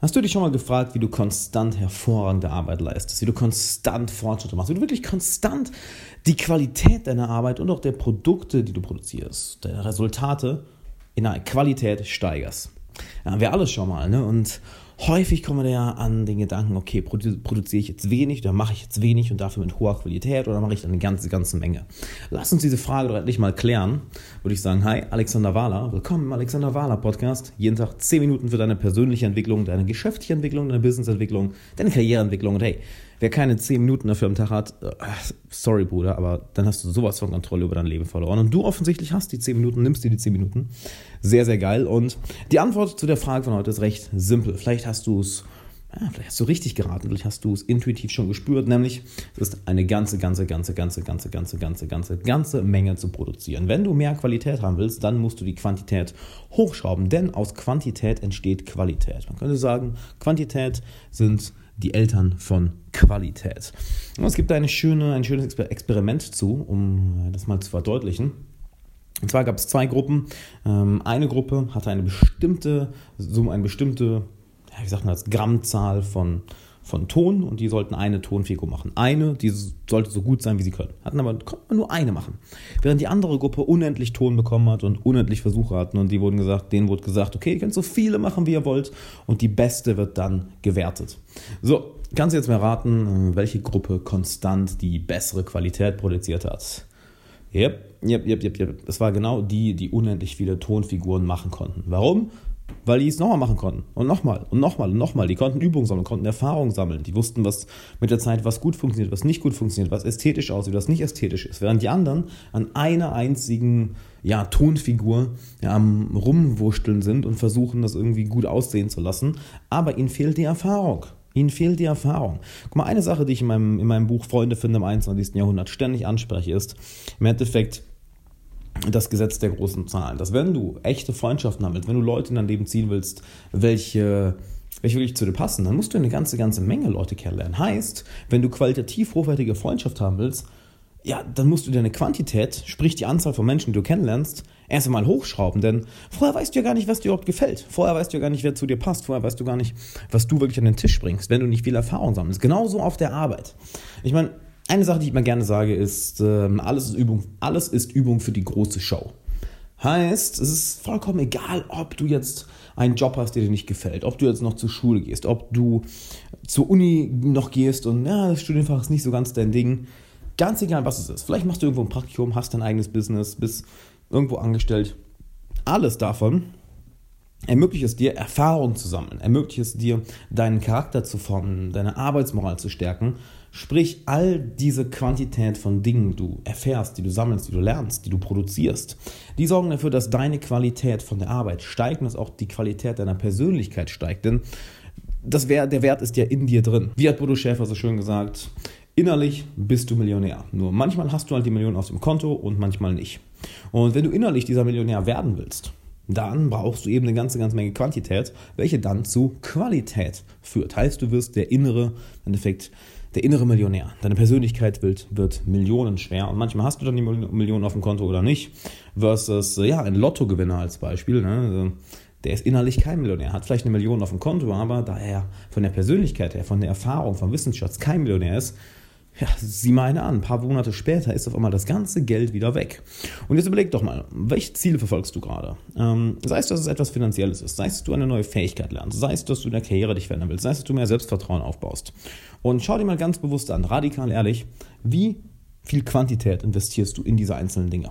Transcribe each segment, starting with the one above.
Hast du dich schon mal gefragt, wie du konstant hervorragende Arbeit leistest, wie du konstant Fortschritte machst, wie du wirklich konstant die Qualität deiner Arbeit und auch der Produkte, die du produzierst, deine Resultate in der Qualität steigerst? Ja, haben wir alles schon mal, ne? Und häufig kommen wir ja an den Gedanken, okay, produziere ich jetzt wenig oder mache ich jetzt wenig und dafür mit hoher Qualität oder mache ich dann eine ganze, ganze Menge? Lass uns diese Frage doch endlich mal klären. Würde ich sagen, hi, Alexander Wahler, willkommen im Alexander Wahler Podcast. Jeden Tag 10 Minuten für deine persönliche Entwicklung, deine geschäftliche Entwicklung, deine Businessentwicklung, deine Karriereentwicklung und hey, Wer keine 10 Minuten dafür am Tag hat, äh, sorry Bruder, aber dann hast du sowas von Kontrolle über dein Leben verloren. Und du offensichtlich hast die 10 Minuten, nimmst dir die 10 Minuten. Sehr, sehr geil. Und die Antwort zu der Frage von heute ist recht simpel. Vielleicht hast du es ja, vielleicht hast du richtig geraten, vielleicht hast du es intuitiv schon gespürt, nämlich es ist eine ganze, ganze, ganze, ganze, ganze, ganze, ganze, ganze, ganze Menge zu produzieren. Wenn du mehr Qualität haben willst, dann musst du die Quantität hochschrauben, denn aus Quantität entsteht Qualität. Man könnte sagen, Quantität sind die Eltern von Qualität. Und es gibt eine schöne, ein schönes Experiment zu, um das mal zu verdeutlichen. Und zwar gab es zwei Gruppen. Ähm, eine Gruppe hatte eine bestimmte, so eine bestimmte, wie sagt man das, Grammzahl von von Ton und die sollten eine Tonfigur machen. Eine, die sollte so gut sein, wie sie können. Hatten aber konnte man nur eine machen. Während die andere Gruppe unendlich Ton bekommen hat und unendlich Versuche hatten und die wurden gesagt, denen wurde gesagt, okay, ihr könnt so viele machen, wie ihr wollt und die beste wird dann gewertet. So, kannst du jetzt mal raten, welche Gruppe konstant die bessere Qualität produziert hat? Yep, yep, yep, yep, yep. Es war genau die, die unendlich viele Tonfiguren machen konnten. Warum? Weil die es nochmal machen konnten. Und nochmal und nochmal und nochmal. Die konnten Übungen sammeln, konnten Erfahrungen sammeln. Die wussten, was mit der Zeit, was gut funktioniert, was nicht gut funktioniert, was ästhetisch aussieht, was nicht ästhetisch ist. Während die anderen an einer einzigen ja, Tonfigur ja, am Rumwurschteln sind und versuchen, das irgendwie gut aussehen zu lassen. Aber ihnen fehlt die Erfahrung. Ihnen fehlt die Erfahrung. Guck mal, eine Sache, die ich in meinem, in meinem Buch Freunde finden im 21. Jahrhundert ständig anspreche, ist im Endeffekt, das Gesetz der großen Zahlen. Dass wenn du echte Freundschaften haben willst, wenn du Leute in dein Leben ziehen willst, welche, welche wirklich zu dir passen, dann musst du eine ganze, ganze Menge Leute kennenlernen. Heißt, wenn du qualitativ hochwertige Freundschaft haben willst, ja, dann musst du deine Quantität, sprich die Anzahl von Menschen, die du kennenlernst, erst einmal hochschrauben, denn vorher weißt du ja gar nicht, was dir überhaupt gefällt. Vorher weißt du ja gar nicht, wer zu dir passt. Vorher weißt du gar nicht, was du wirklich an den Tisch bringst, wenn du nicht viel Erfahrung sammelst. Genauso auf der Arbeit. Ich meine, eine Sache, die ich mal gerne sage, ist, ähm, alles ist Übung, alles ist Übung für die große Show. Heißt, es ist vollkommen egal, ob du jetzt einen Job hast, der dir nicht gefällt, ob du jetzt noch zur Schule gehst, ob du zur Uni noch gehst und ja, das Studienfach ist nicht so ganz dein Ding. Ganz egal, was es ist. Vielleicht machst du irgendwo ein Praktikum, hast dein eigenes Business, bist irgendwo angestellt. Alles davon ermöglicht es dir, Erfahrung zu sammeln, ermöglicht es dir, deinen Charakter zu formen, deine Arbeitsmoral zu stärken Sprich, all diese Quantität von Dingen, die du erfährst, die du sammelst, die du lernst, die du produzierst, die sorgen dafür, dass deine Qualität von der Arbeit steigt und dass auch die Qualität deiner Persönlichkeit steigt. Denn das der Wert ist ja in dir drin. Wie hat Bodo Schäfer so schön gesagt, innerlich bist du Millionär. Nur manchmal hast du halt die Millionen auf dem Konto und manchmal nicht. Und wenn du innerlich dieser Millionär werden willst, dann brauchst du eben eine ganze, ganze Menge Quantität, welche dann zu Qualität führt. Heißt, du wirst der innere, im Endeffekt, der innere Millionär. Deine Persönlichkeit wird, wird millionenschwer und manchmal hast du dann die Millionen auf dem Konto oder nicht. Versus, ja, ein Lottogewinner als Beispiel. Ne? Also, der ist innerlich kein Millionär, hat vielleicht eine Million auf dem Konto, aber da er von der Persönlichkeit her, von der Erfahrung, vom Wissensschatz kein Millionär ist, ja, sieh mal eine an. Ein paar Monate später ist auf einmal das ganze Geld wieder weg. Und jetzt überleg doch mal, welche Ziele verfolgst du gerade? Ähm, sei es, dass es etwas Finanzielles ist, sei es, dass du eine neue Fähigkeit lernst, sei es, dass du in der Karriere dich verändern willst, sei es, dass du mehr Selbstvertrauen aufbaust. Und schau dir mal ganz bewusst an, radikal ehrlich, wie viel Quantität investierst du in diese einzelnen Dinge?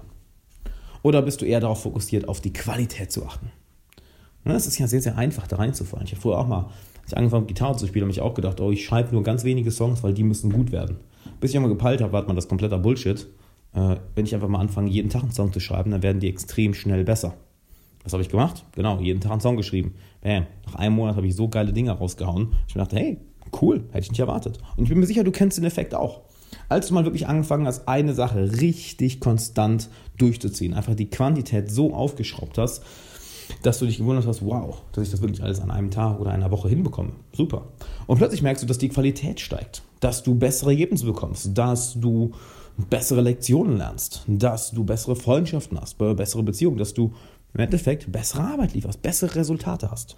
Oder bist du eher darauf fokussiert, auf die Qualität zu achten? Es ist ja sehr, sehr einfach, da reinzufallen. Ich habe vorher auch mal, als ich angefangen habe, Gitarre zu spielen, habe ich auch gedacht, oh, ich schreibe nur ganz wenige Songs, weil die müssen gut werden. Bis ich einmal gepeilt habe, war man das kompletter Bullshit. Äh, wenn ich einfach mal anfange, jeden Tag einen Song zu schreiben, dann werden die extrem schnell besser. Was habe ich gemacht? Genau, jeden Tag einen Song geschrieben. Bam. Nach einem Monat habe ich so geile Dinge rausgehauen. Ich dachte, hey, cool, hätte ich nicht erwartet. Und ich bin mir sicher, du kennst den Effekt auch. Als du mal wirklich angefangen hast, eine Sache richtig konstant durchzuziehen, einfach die Quantität so aufgeschraubt hast, dass du dich gewundert hast, wow, dass ich das wirklich alles an einem Tag oder einer Woche hinbekomme. Super. Und plötzlich merkst du, dass die Qualität steigt, dass du bessere Ergebnisse bekommst, dass du bessere Lektionen lernst, dass du bessere Freundschaften hast, bessere Beziehungen, dass du im Endeffekt bessere Arbeit lieferst, bessere Resultate hast.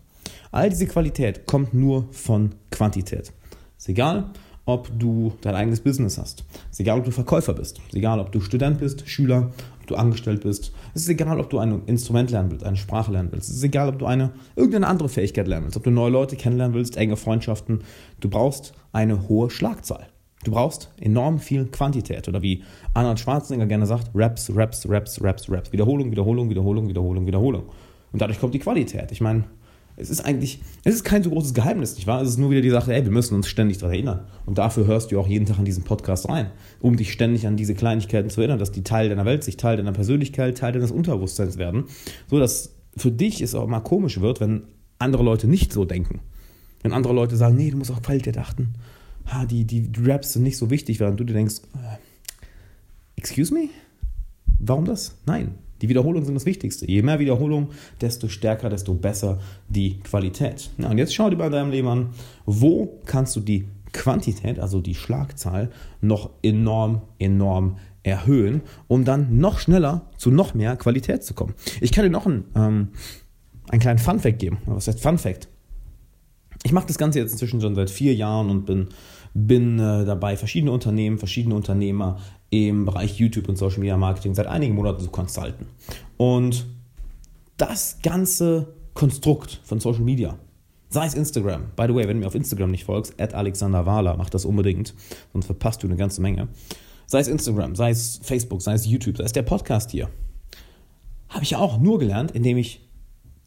All diese Qualität kommt nur von Quantität. Ist egal, ob du dein eigenes Business hast. Ist egal, ob du Verkäufer bist. Ist egal, ob du Student bist, Schüler, du angestellt bist. Es ist egal, ob du ein Instrument lernen willst, eine Sprache lernen willst. Es ist egal, ob du eine irgendeine andere Fähigkeit lernen willst, ob du neue Leute kennenlernen willst, enge Freundschaften. Du brauchst eine hohe Schlagzahl. Du brauchst enorm viel Quantität oder wie Arnold Schwarzenegger gerne sagt, Raps, Raps, Raps, Raps, Raps. Wiederholung, Wiederholung, Wiederholung, Wiederholung, Wiederholung. Und dadurch kommt die Qualität. Ich meine, es ist eigentlich, es ist kein so großes Geheimnis, nicht wahr? Es ist nur wieder die Sache, ey, wir müssen uns ständig daran erinnern. Und dafür hörst du auch jeden Tag an diesen Podcast rein, um dich ständig an diese Kleinigkeiten zu erinnern, dass die Teil deiner Welt sich, Teil deiner Persönlichkeit, Teil deines Unterbewusstseins werden. So dass für dich es auch mal komisch wird, wenn andere Leute nicht so denken. Wenn andere Leute sagen, nee, du musst auf Qualität achten. Ha, die, die Raps sind nicht so wichtig, während du dir denkst, äh, excuse me? Warum das? Nein, die Wiederholungen sind das Wichtigste. Je mehr Wiederholung, desto stärker, desto besser die Qualität. Ja, und jetzt schau dir bei deinem Leben an, wo kannst du die Quantität, also die Schlagzahl, noch enorm, enorm erhöhen, um dann noch schneller zu noch mehr Qualität zu kommen. Ich kann dir noch einen, ähm, einen kleinen Fun-Fact geben. Was heißt Fun-Fact? Ich mache das Ganze jetzt inzwischen schon seit vier Jahren und bin, bin äh, dabei, verschiedene Unternehmen, verschiedene Unternehmer im Bereich YouTube und Social Media Marketing seit einigen Monaten zu consulten. Und das ganze Konstrukt von Social Media, sei es Instagram, by the way, wenn du mir auf Instagram nicht folgst, at Alexander Wahler, mach das unbedingt, sonst verpasst du eine ganze Menge. Sei es Instagram, sei es Facebook, sei es YouTube, sei es der Podcast hier, habe ich ja auch nur gelernt, indem ich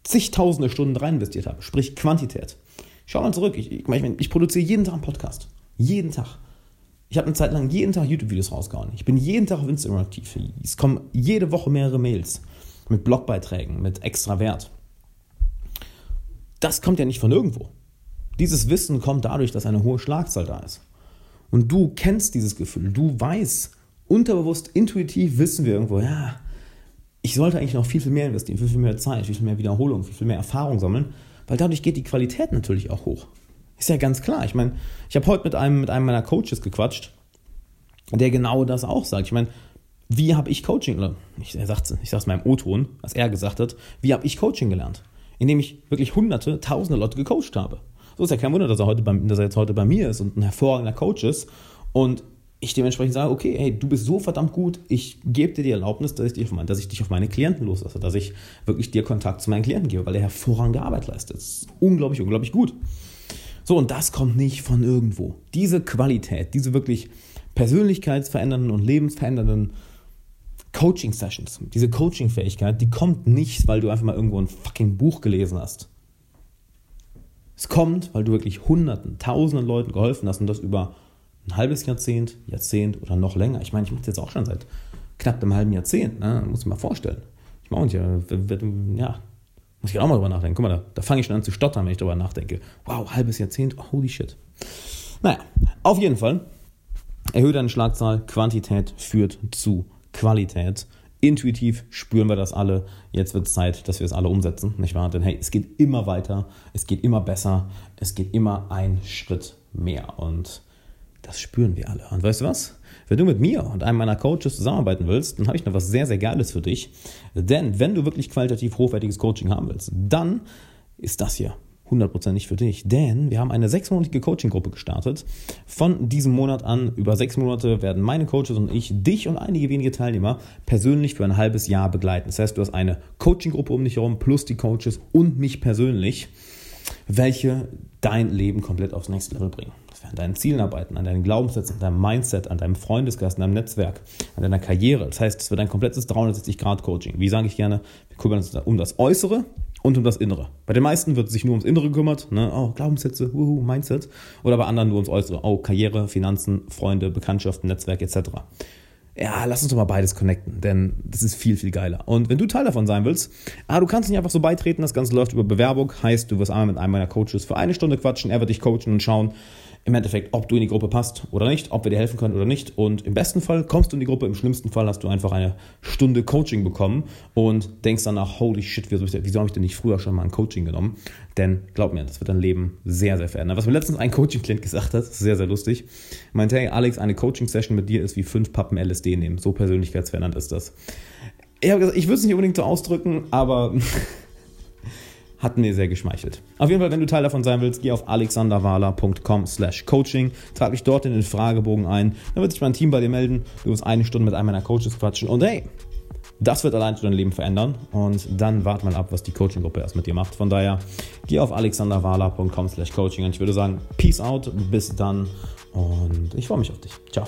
zigtausende Stunden rein investiert habe, sprich Quantität. Schau mal zurück, ich, ich, ich produziere jeden Tag einen Podcast. Jeden Tag. Ich habe eine Zeit lang jeden Tag YouTube-Videos rausgehauen. Ich bin jeden Tag auf Instagram aktiv. Es kommen jede Woche mehrere Mails mit Blogbeiträgen, mit extra Wert. Das kommt ja nicht von irgendwo. Dieses Wissen kommt dadurch, dass eine hohe Schlagzahl da ist. Und du kennst dieses Gefühl. Du weißt, unterbewusst, intuitiv wissen wir irgendwo, ja, ich sollte eigentlich noch viel, viel mehr investieren, viel, viel mehr Zeit, viel, viel mehr Wiederholung, viel, viel mehr Erfahrung sammeln, weil dadurch geht die Qualität natürlich auch hoch. Ist ja ganz klar. Ich meine, ich habe heute mit einem, mit einem meiner Coaches gequatscht, der genau das auch sagt. Ich meine, wie habe ich Coaching, ich, er sagt ich sage es meinem O-Ton, was er gesagt hat, wie habe ich Coaching gelernt? Indem ich wirklich hunderte, tausende Leute gecoacht habe. So ist ja kein Wunder, dass er, heute bei, dass er jetzt heute bei mir ist und ein hervorragender Coach ist. Und ich dementsprechend sage, okay, hey, du bist so verdammt gut, ich gebe dir die Erlaubnis, dass ich, dich auf dass ich dich auf meine Klienten loslasse, dass ich wirklich dir Kontakt zu meinen Klienten gebe, weil er hervorragende Arbeit leistet. Das ist unglaublich, unglaublich gut. So, und das kommt nicht von irgendwo. Diese Qualität, diese wirklich persönlichkeitsverändernden und lebensverändernden Coaching-Sessions, diese Coaching-Fähigkeit, die kommt nicht, weil du einfach mal irgendwo ein fucking Buch gelesen hast. Es kommt, weil du wirklich hunderten, tausenden Leuten geholfen hast und das über ein halbes Jahrzehnt, Jahrzehnt oder noch länger. Ich meine, ich mache das jetzt auch schon seit knapp einem halben Jahrzehnt, ne? muss ich mal vorstellen. Ich mache ja, ja, muss ich auch mal drüber nachdenken. Guck mal, da, da fange ich schon an zu stottern, wenn ich drüber nachdenke. Wow, halbes Jahrzehnt, oh, holy shit. Naja, auf jeden Fall. Erhöhe deine Schlagzahl, Quantität führt zu Qualität. Intuitiv spüren wir das alle. Jetzt wird es Zeit, dass wir es alle umsetzen, nicht wahr? Denn hey, es geht immer weiter, es geht immer besser, es geht immer ein Schritt mehr. Und das spüren wir alle. Und weißt du was? Wenn du mit mir und einem meiner Coaches zusammenarbeiten willst, dann habe ich noch was sehr, sehr Geiles für dich. Denn wenn du wirklich qualitativ hochwertiges Coaching haben willst, dann ist das hier hundertprozentig für dich. Denn wir haben eine sechsmonatige Coaching-Gruppe gestartet. Von diesem Monat an, über sechs Monate, werden meine Coaches und ich dich und einige wenige Teilnehmer persönlich für ein halbes Jahr begleiten. Das heißt, du hast eine Coaching-Gruppe um dich herum, plus die Coaches und mich persönlich, welche dein Leben komplett aufs nächste Level bringen an deinen Zielen arbeiten, an deinen Glaubenssätzen, an deinem Mindset, an deinem Freundeskreis, an deinem Netzwerk, an deiner Karriere. Das heißt, es wird ein komplettes 360-Grad-Coaching. Wie sage ich gerne, wir kümmern uns um das Äußere und um das Innere. Bei den meisten wird sich nur ums Innere gekümmert, ne? oh, Glaubenssätze, uhu, Mindset. Oder bei anderen nur ums Äußere, oh, Karriere, Finanzen, Freunde, Bekanntschaften, Netzwerk etc. Ja, lass uns doch mal beides connecten, denn das ist viel, viel geiler. Und wenn du Teil davon sein willst, ah, du kannst nicht einfach so beitreten, das Ganze läuft über Bewerbung, heißt, du wirst einmal mit einem meiner Coaches für eine Stunde quatschen, er wird dich coachen und schauen, im Endeffekt, ob du in die Gruppe passt oder nicht, ob wir dir helfen können oder nicht. Und im besten Fall kommst du in die Gruppe, im schlimmsten Fall hast du einfach eine Stunde Coaching bekommen und denkst danach, holy shit, wieso, wieso habe ich denn nicht früher schon mal ein Coaching genommen? Denn glaub mir, das wird dein Leben sehr, sehr verändern. Was mir letztens ein Coaching-Klient gesagt hat, sehr, sehr lustig. Meinte, hey Alex, eine Coaching-Session mit dir ist wie fünf Pappen LSD nehmen. So persönlichkeitsverändernd ist das. Ich ich würde es nicht unbedingt so ausdrücken, aber hat mir sehr geschmeichelt. Auf jeden Fall, wenn du Teil davon sein willst, geh auf alexanderwala.com slash coaching, trag dich dort in den Fragebogen ein, dann wird sich mein Team bei dir melden, du wirst eine Stunde mit einem meiner Coaches quatschen und hey, das wird allein schon dein Leben verändern und dann wart mal ab, was die Coaching-Gruppe erst mit dir macht. Von daher, geh auf alexanderwala.com slash coaching und ich würde sagen, peace out, bis dann und ich freue mich auf dich. Ciao.